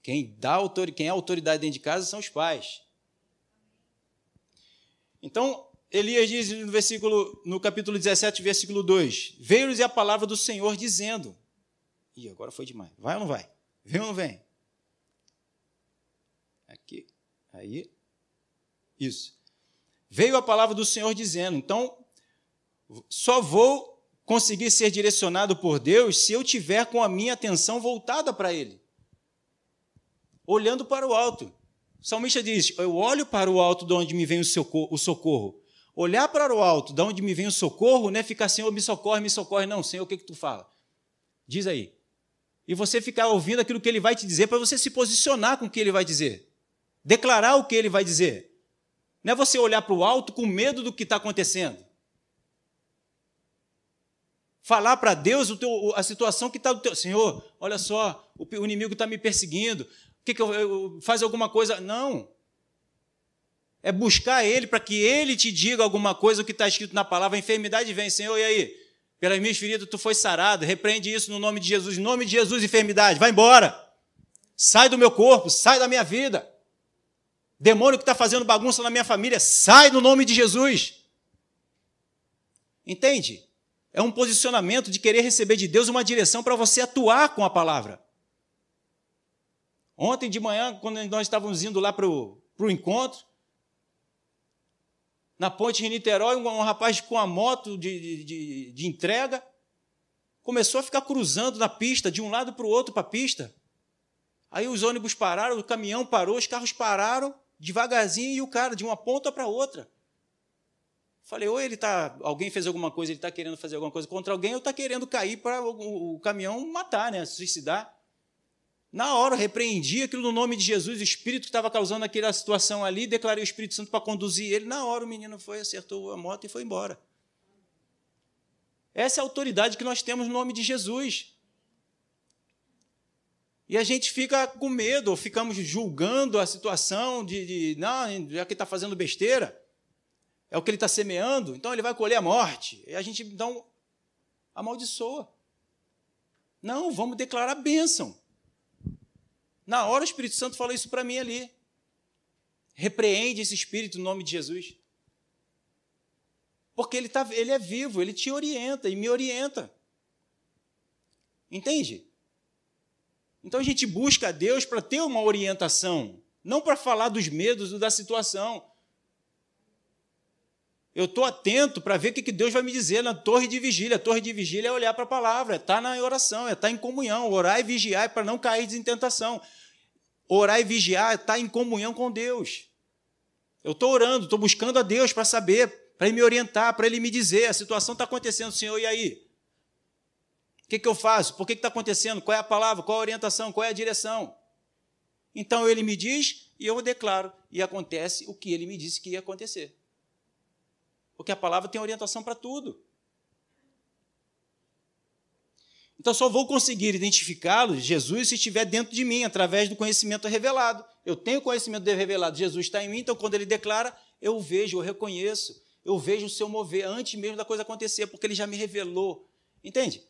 Quem, dá autor, quem é autoridade dentro de casa são os pais. Então, Elias diz no versículo, no capítulo 17, versículo 2: Veio-lhes a palavra do Senhor dizendo. Ih, agora foi demais. Vai ou não vai? Vem ou não vem? Aqui. Aí. Isso. Veio a palavra do Senhor dizendo. Então, só vou conseguir ser direcionado por Deus se eu tiver com a minha atenção voltada para Ele. Olhando para o alto. O salmista diz: Eu olho para o alto de onde me vem o socorro olhar para o alto, de onde me vem o socorro, não é ficar, Senhor, me socorre, me socorre. Não, Senhor, o que, que tu fala? Diz aí. E você ficar ouvindo aquilo que ele vai te dizer para você se posicionar com o que ele vai dizer. Declarar o que ele vai dizer. Não é você olhar para o alto com medo do que está acontecendo. Falar para Deus teu, a situação que está do teu. Senhor, olha só, o, o inimigo está me perseguindo. Que, que eu, eu faz alguma coisa? Não é buscar Ele para que Ele te diga alguma coisa, o que está escrito na palavra. A enfermidade vem, Senhor, e aí? Pelas minhas feridas tu foi sarado. Repreende isso no nome de Jesus. Em nome de Jesus, enfermidade, vai embora. Sai do meu corpo, sai da minha vida. Demônio que está fazendo bagunça na minha família, sai no nome de Jesus. Entende? É um posicionamento de querer receber de Deus uma direção para você atuar com a palavra. Ontem de manhã, quando nós estávamos indo lá para o encontro, na ponte de Niterói, um, um rapaz com a moto de, de, de, entrega começou a ficar cruzando na pista, de um lado para o outro para a pista. Aí os ônibus pararam, o caminhão parou, os carros pararam devagarzinho e o cara de uma ponta para outra. Falei, ou ele tá, alguém fez alguma coisa, ele está querendo fazer alguma coisa contra alguém, ou está querendo cair para o, o, caminhão matar, né, suicidar. Na hora, repreendi aquilo no nome de Jesus, o Espírito que estava causando aquela situação ali, declarei o Espírito Santo para conduzir ele. Na hora, o menino foi, acertou a moto e foi embora. Essa é a autoridade que nós temos no nome de Jesus. E a gente fica com medo, ou ficamos julgando a situação de, de não, já que está fazendo besteira, é o que ele está semeando, então ele vai colher a morte. E a gente então amaldiçoa. Não, vamos declarar bênção. Na hora o Espírito Santo falou isso para mim ali. Repreende esse espírito no nome de Jesus. Porque ele, tá, ele é vivo, ele te orienta e me orienta. Entende? Então a gente busca a Deus para ter uma orientação, não para falar dos medos da situação. Eu estou atento para ver o que Deus vai me dizer na torre de vigília. A torre de vigília é olhar para a palavra, é estar tá na oração, é estar tá em comunhão, orar e vigiar para não cair em tentação. Orar e vigiar está em comunhão com Deus. Eu estou orando, estou buscando a Deus para saber, para Ele me orientar, para Ele me dizer: a situação está acontecendo, Senhor, e aí? Que, que eu faço? Por que está acontecendo? Qual é a palavra? Qual a orientação? Qual é a direção? Então Ele me diz e eu declaro, e acontece o que Ele me disse que ia acontecer. Porque a palavra tem orientação para tudo. Então só vou conseguir identificá-lo, Jesus, se estiver dentro de mim, através do conhecimento revelado. Eu tenho conhecimento revelado, Jesus está em mim, então quando ele declara, eu vejo, eu reconheço, eu vejo o seu mover antes mesmo da coisa acontecer, porque ele já me revelou. Entende?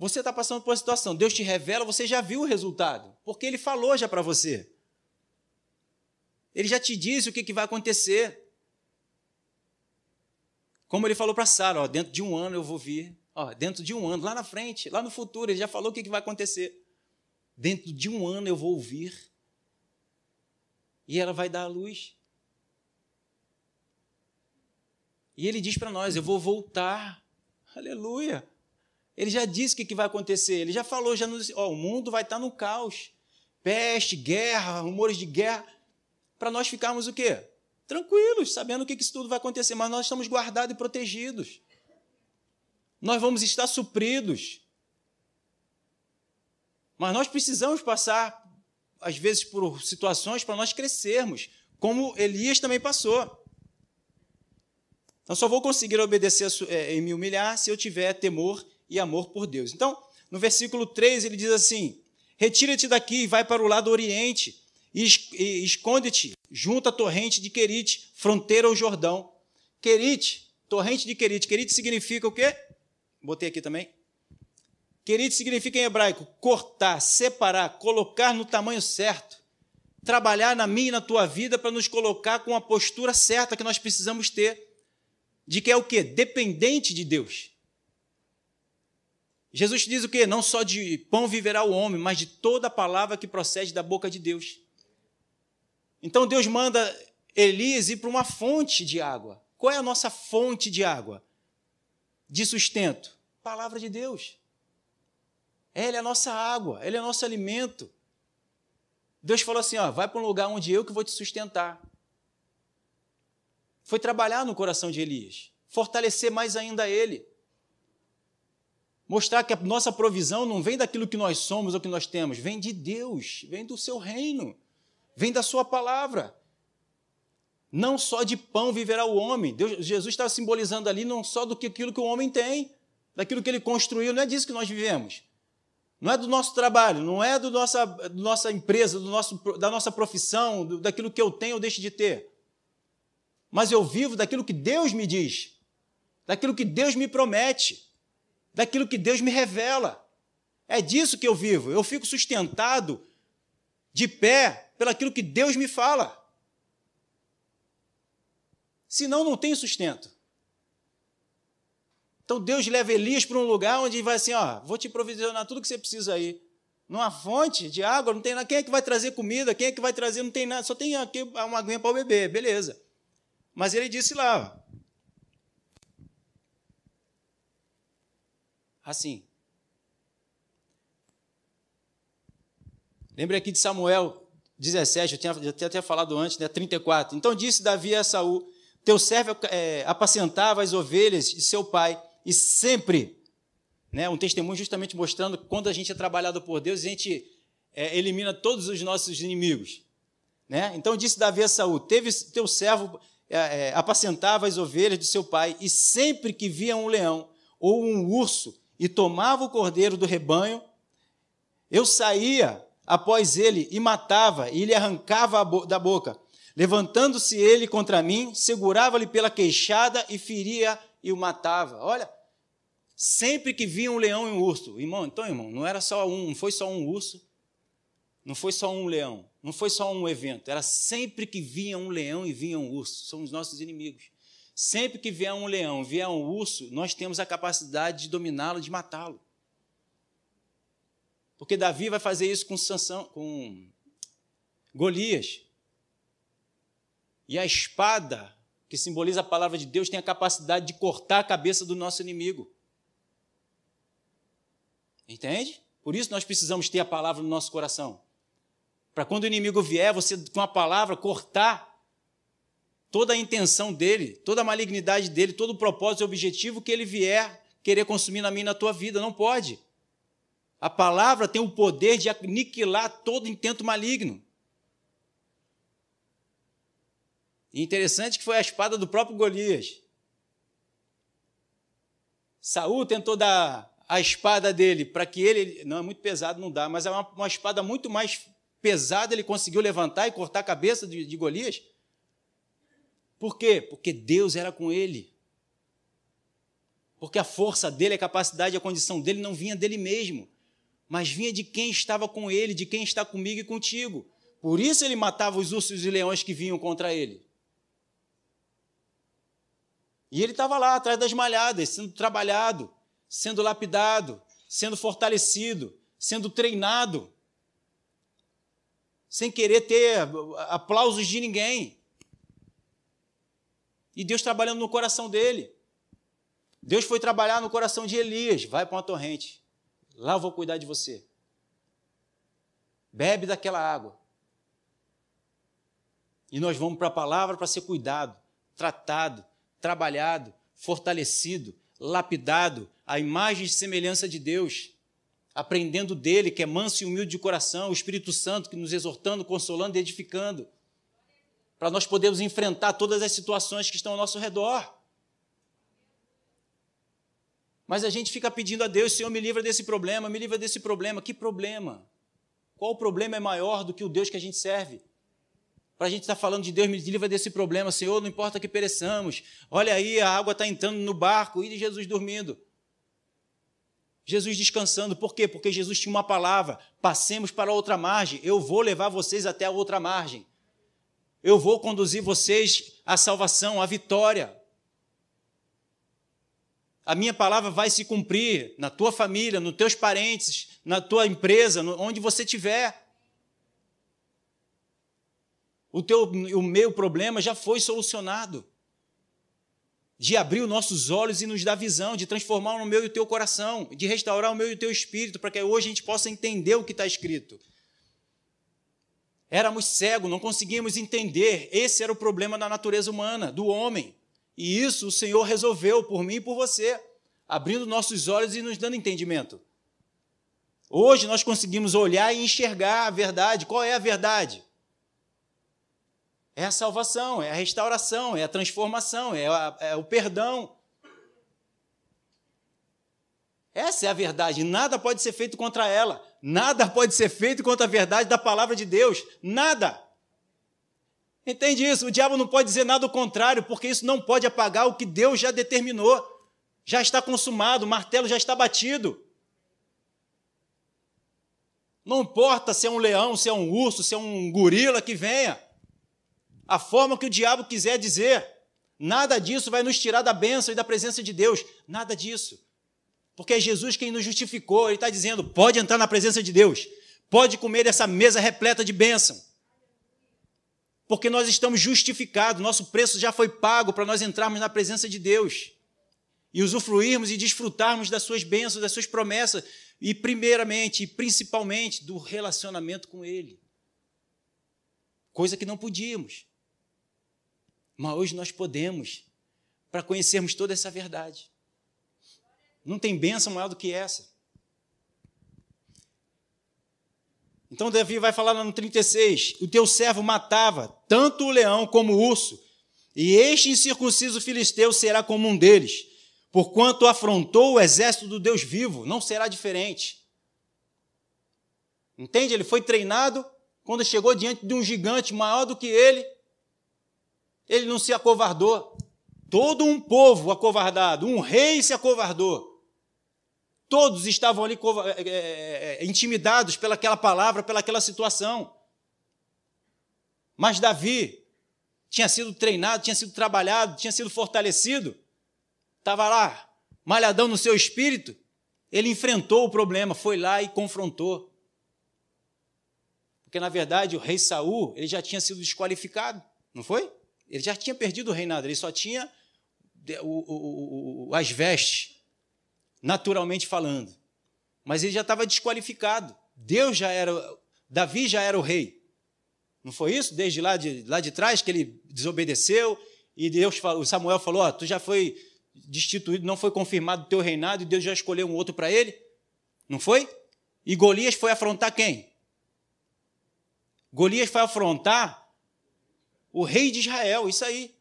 Você está passando por uma situação, Deus te revela, você já viu o resultado, porque Ele falou já para você. Ele já te disse o que, que vai acontecer. Como ele falou para Sara, dentro de um ano eu vou vir. Ó, dentro de um ano, lá na frente, lá no futuro, ele já falou o que, que vai acontecer. Dentro de um ano eu vou ouvir. E ela vai dar a luz. E ele diz para nós: Eu vou voltar. Aleluia. Ele já disse o que, que vai acontecer. Ele já falou, já nos, ó, o mundo vai estar no caos. Peste, guerra, rumores de guerra. Para nós ficarmos o quê? Tranquilos, sabendo o que, que isso tudo vai acontecer. Mas nós estamos guardados e protegidos. Nós vamos estar supridos. Mas nós precisamos passar, às vezes, por situações para nós crescermos, como Elias também passou. Eu só vou conseguir obedecer é, e me humilhar se eu tiver temor e amor por Deus. Então, no versículo 3, ele diz assim: Retira-te daqui e vai para o lado oriente, e esconde-te junto à torrente de Querite, fronteira ao Jordão. Querite, torrente de Querite. Querite significa o quê? Botei aqui também. Querite significa em hebraico cortar, separar, colocar no tamanho certo. Trabalhar na minha e na tua vida para nos colocar com a postura certa que nós precisamos ter de que é o quê? Dependente de Deus. Jesus diz o quê? Não só de pão viverá o homem, mas de toda a palavra que procede da boca de Deus. Então Deus manda Elias ir para uma fonte de água. Qual é a nossa fonte de água? De sustento? Palavra de Deus. Ela é a nossa água, ela é o nosso alimento. Deus falou assim: ó, vai para um lugar onde eu que vou te sustentar foi trabalhar no coração de Elias, fortalecer mais ainda ele. Mostrar que a nossa provisão não vem daquilo que nós somos ou que nós temos, vem de Deus, vem do seu reino, vem da sua palavra. Não só de pão viverá o homem. Deus, Jesus está simbolizando ali não só do que aquilo que o homem tem, daquilo que ele construiu, não é disso que nós vivemos. Não é do nosso trabalho, não é do nossa, nossa empresa, do nosso, da nossa profissão, do, daquilo que eu tenho ou deixo de ter mas eu vivo daquilo que Deus me diz, daquilo que Deus me promete, daquilo que Deus me revela. É disso que eu vivo. Eu fico sustentado de pé pelaquilo que Deus me fala. Senão, não tem sustento. Então, Deus leva Elias para um lugar onde vai assim: ó, vou te provisionar tudo que você precisa aí. Numa fonte de água, não tem nada. Quem é que vai trazer comida? Quem é que vai trazer? Não tem nada, só tem aqui uma aguinha para beber, beleza. Mas ele disse lá, assim. Lembre aqui de Samuel 17, eu tinha, eu tinha até falado antes, né, 34. Então disse Davi a Saul: Teu servo é, apacentava as ovelhas de seu pai, e sempre, né, um testemunho justamente mostrando quando a gente é trabalhado por Deus, a gente é, elimina todos os nossos inimigos. Né? Então disse Davi a Saul: Teve teu servo é, é, apacentava as ovelhas de seu pai, e sempre que via um leão ou um urso e tomava o cordeiro do rebanho, eu saía após ele e matava, e lhe arrancava bo da boca. Levantando-se ele contra mim, segurava-lhe pela queixada e feria e o matava. Olha, sempre que via um leão e um urso, irmão, então, irmão, não era só um, não foi só um urso, não foi só um leão, não foi só um evento, era sempre que vinha um leão e vinha um urso, são os nossos inimigos. Sempre que vier um leão, vier um urso, nós temos a capacidade de dominá-lo, de matá-lo. Porque Davi vai fazer isso com Sansão, com Golias. E a espada, que simboliza a palavra de Deus, tem a capacidade de cortar a cabeça do nosso inimigo. Entende? Por isso nós precisamos ter a palavra no nosso coração. Para quando o inimigo vier, você com a palavra cortar toda a intenção dele, toda a malignidade dele, todo o propósito e objetivo que ele vier querer consumir na minha e na tua vida. Não pode. A palavra tem o poder de aniquilar todo intento maligno. E interessante que foi a espada do próprio Golias. Saul tentou dar a espada dele para que ele. Não, é muito pesado, não dá, mas é uma, uma espada muito mais pesada ele conseguiu levantar e cortar a cabeça de, de Golias? Por quê? Porque Deus era com ele. Porque a força dele, a capacidade, a condição dele não vinha dele mesmo, mas vinha de quem estava com ele, de quem está comigo e contigo. Por isso ele matava os ursos e leões que vinham contra ele. E ele estava lá, atrás das malhadas, sendo trabalhado, sendo lapidado, sendo fortalecido, sendo treinado, sem querer ter aplausos de ninguém. E Deus trabalhando no coração dele. Deus foi trabalhar no coração de Elias. Vai para uma torrente. Lá eu vou cuidar de você. Bebe daquela água. E nós vamos para a palavra para ser cuidado, tratado, trabalhado, fortalecido, lapidado, a imagem e semelhança de Deus, aprendendo dele, que é manso e humilde de coração, o Espírito Santo que nos exortando, consolando e edificando, para nós podermos enfrentar todas as situações que estão ao nosso redor. Mas a gente fica pedindo a Deus, Senhor, me livra desse problema, me livra desse problema. Que problema? Qual problema é maior do que o Deus que a gente serve? Para a gente estar tá falando de Deus, me livra desse problema, Senhor, não importa que pereçamos. Olha aí, a água está entrando no barco e Jesus dormindo. Jesus descansando. Por quê? Porque Jesus tinha uma palavra: passemos para a outra margem. Eu vou levar vocês até a outra margem. Eu vou conduzir vocês à salvação, à vitória a minha palavra vai se cumprir na tua família, nos teus parentes, na tua empresa, onde você estiver. O teu, o meu problema já foi solucionado. De abrir os nossos olhos e nos dar visão, de transformar o meu e o teu coração, de restaurar o meu e o teu espírito, para que hoje a gente possa entender o que está escrito. Éramos cegos, não conseguíamos entender. Esse era o problema da natureza humana, do homem. E isso o Senhor resolveu por mim e por você, abrindo nossos olhos e nos dando entendimento. Hoje nós conseguimos olhar e enxergar a verdade. Qual é a verdade? É a salvação, é a restauração, é a transformação, é, a, é o perdão. Essa é a verdade. Nada pode ser feito contra ela. Nada pode ser feito contra a verdade da palavra de Deus. Nada. Entende isso? O diabo não pode dizer nada ao contrário, porque isso não pode apagar o que Deus já determinou. Já está consumado, o martelo já está batido. Não importa se é um leão, se é um urso, se é um gorila que venha. A forma que o diabo quiser dizer. Nada disso vai nos tirar da bênção e da presença de Deus. Nada disso. Porque é Jesus quem nos justificou. Ele está dizendo: pode entrar na presença de Deus. Pode comer dessa mesa repleta de bênção porque nós estamos justificados, nosso preço já foi pago para nós entrarmos na presença de Deus e usufruirmos e desfrutarmos das suas bênçãos, das suas promessas e, primeiramente e principalmente, do relacionamento com Ele. Coisa que não podíamos. Mas hoje nós podemos, para conhecermos toda essa verdade. Não tem bênção maior do que essa. Então Davi vai falar no 36: O teu servo matava tanto o leão como o urso, e este incircunciso filisteu será como um deles, porquanto afrontou o exército do Deus vivo, não será diferente. Entende? Ele foi treinado quando chegou diante de um gigante maior do que ele, ele não se acovardou. Todo um povo acovardado, um rei se acovardou. Todos estavam ali é, é, é, intimidados pelaquela palavra, pelaquela situação. Mas Davi tinha sido treinado, tinha sido trabalhado, tinha sido fortalecido, estava lá, malhadão no seu espírito. Ele enfrentou o problema, foi lá e confrontou. Porque, na verdade, o rei Saul ele já tinha sido desqualificado, não foi? Ele já tinha perdido o reinado, ele só tinha o, o, o, as vestes naturalmente falando. Mas ele já estava desqualificado. Deus já era, Davi já era o rei. Não foi isso? Desde lá de, lá de trás que ele desobedeceu e Deus falou, Samuel falou: oh, tu já foi destituído, não foi confirmado o teu reinado e Deus já escolheu um outro para ele? Não foi? E Golias foi afrontar quem? Golias foi afrontar o rei de Israel, isso aí.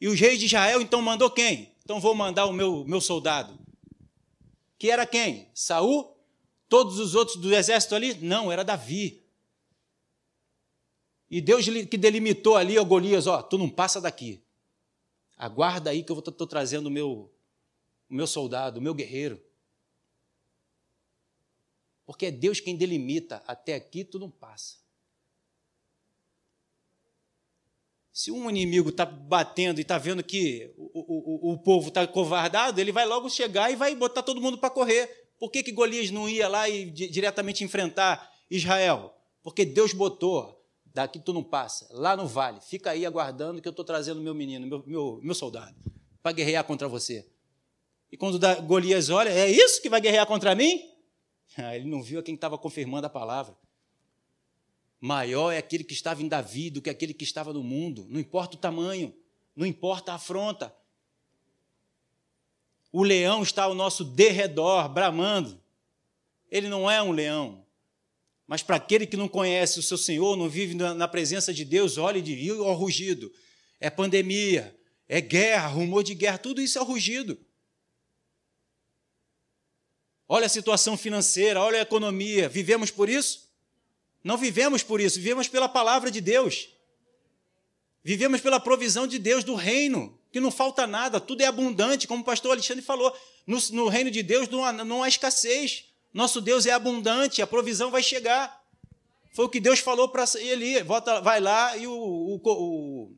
E os reis de Israel então mandou quem? Então vou mandar o meu, meu soldado que era quem? Saul? Todos os outros do exército ali? Não, era Davi. E Deus que delimitou ali ao Golias, ó, tu não passa daqui. Aguarda aí que eu estou trazendo o meu, o meu soldado, o meu guerreiro. Porque é Deus quem delimita, até aqui tu não passa. Se um inimigo está batendo e está vendo que o, o, o povo está covardado, ele vai logo chegar e vai botar todo mundo para correr. Por que, que Golias não ia lá e diretamente enfrentar Israel? Porque Deus botou, daqui tu não passa, lá no vale, fica aí aguardando que eu estou trazendo meu menino, meu, meu, meu soldado, para guerrear contra você. E quando Golias olha, é isso que vai guerrear contra mim? Ah, ele não viu a quem estava confirmando a palavra. Maior é aquele que estava em Davi do que aquele que estava no mundo. Não importa o tamanho, não importa a afronta. O leão está ao nosso derredor, bramando. Ele não é um leão. Mas para aquele que não conhece o seu Senhor, não vive na presença de Deus, olha de rio ao rugido. É pandemia, é guerra, rumor de guerra, tudo isso é rugido. Olha a situação financeira, olha a economia. Vivemos por isso? Não vivemos por isso, vivemos pela palavra de Deus. Vivemos pela provisão de Deus do reino, que não falta nada, tudo é abundante, como o pastor Alexandre falou. No, no reino de Deus não há, não há escassez. Nosso Deus é abundante, a provisão vai chegar. Foi o que Deus falou para Eli. Volta, vai lá e o, o, o,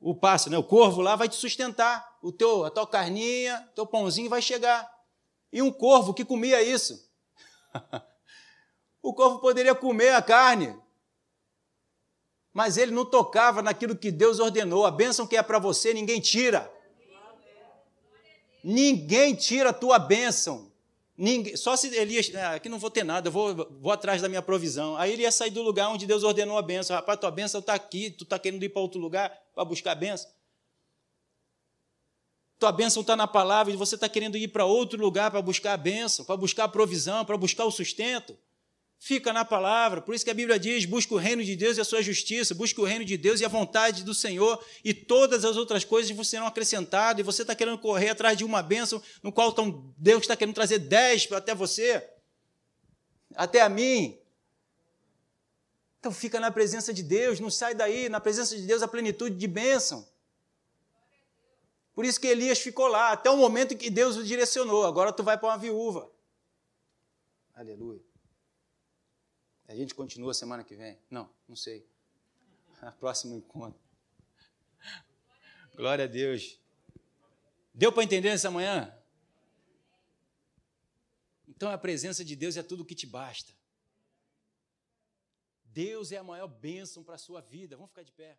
o pássaro, né, o corvo lá vai te sustentar. O teu, a tua carninha, teu pãozinho vai chegar. E um corvo que comia isso. o corvo poderia comer a carne, mas ele não tocava naquilo que Deus ordenou. A bênção que é para você, ninguém tira. Ninguém tira a tua bênção. Ninguém, só se Elias, ah, aqui não vou ter nada, eu vou, vou atrás da minha provisão. Aí ele ia sair do lugar onde Deus ordenou a bênção. Rapaz, tua bênção está aqui, tu está querendo ir para outro lugar para buscar a bênção. Tua bênção está na palavra e você está querendo ir para outro lugar para buscar a bênção, para buscar a provisão, para buscar o sustento fica na palavra. Por isso que a Bíblia diz: busca o reino de Deus e a sua justiça, busca o reino de Deus e a vontade do Senhor, e todas as outras coisas vos serão acrescentadas, e você está querendo correr atrás de uma bênção no qual tão, Deus está querendo trazer dez até você, até a mim. Então fica na presença de Deus, não sai daí, na presença de Deus a plenitude de bênção. Por isso que Elias ficou lá, até o momento em que Deus o direcionou. Agora tu vai para uma viúva. Aleluia. A gente continua semana que vem? Não, não sei. Próximo encontro. Glória a Deus. Deu para entender nessa manhã? Então a presença de Deus é tudo o que te basta. Deus é a maior bênção para a sua vida. Vamos ficar de pé.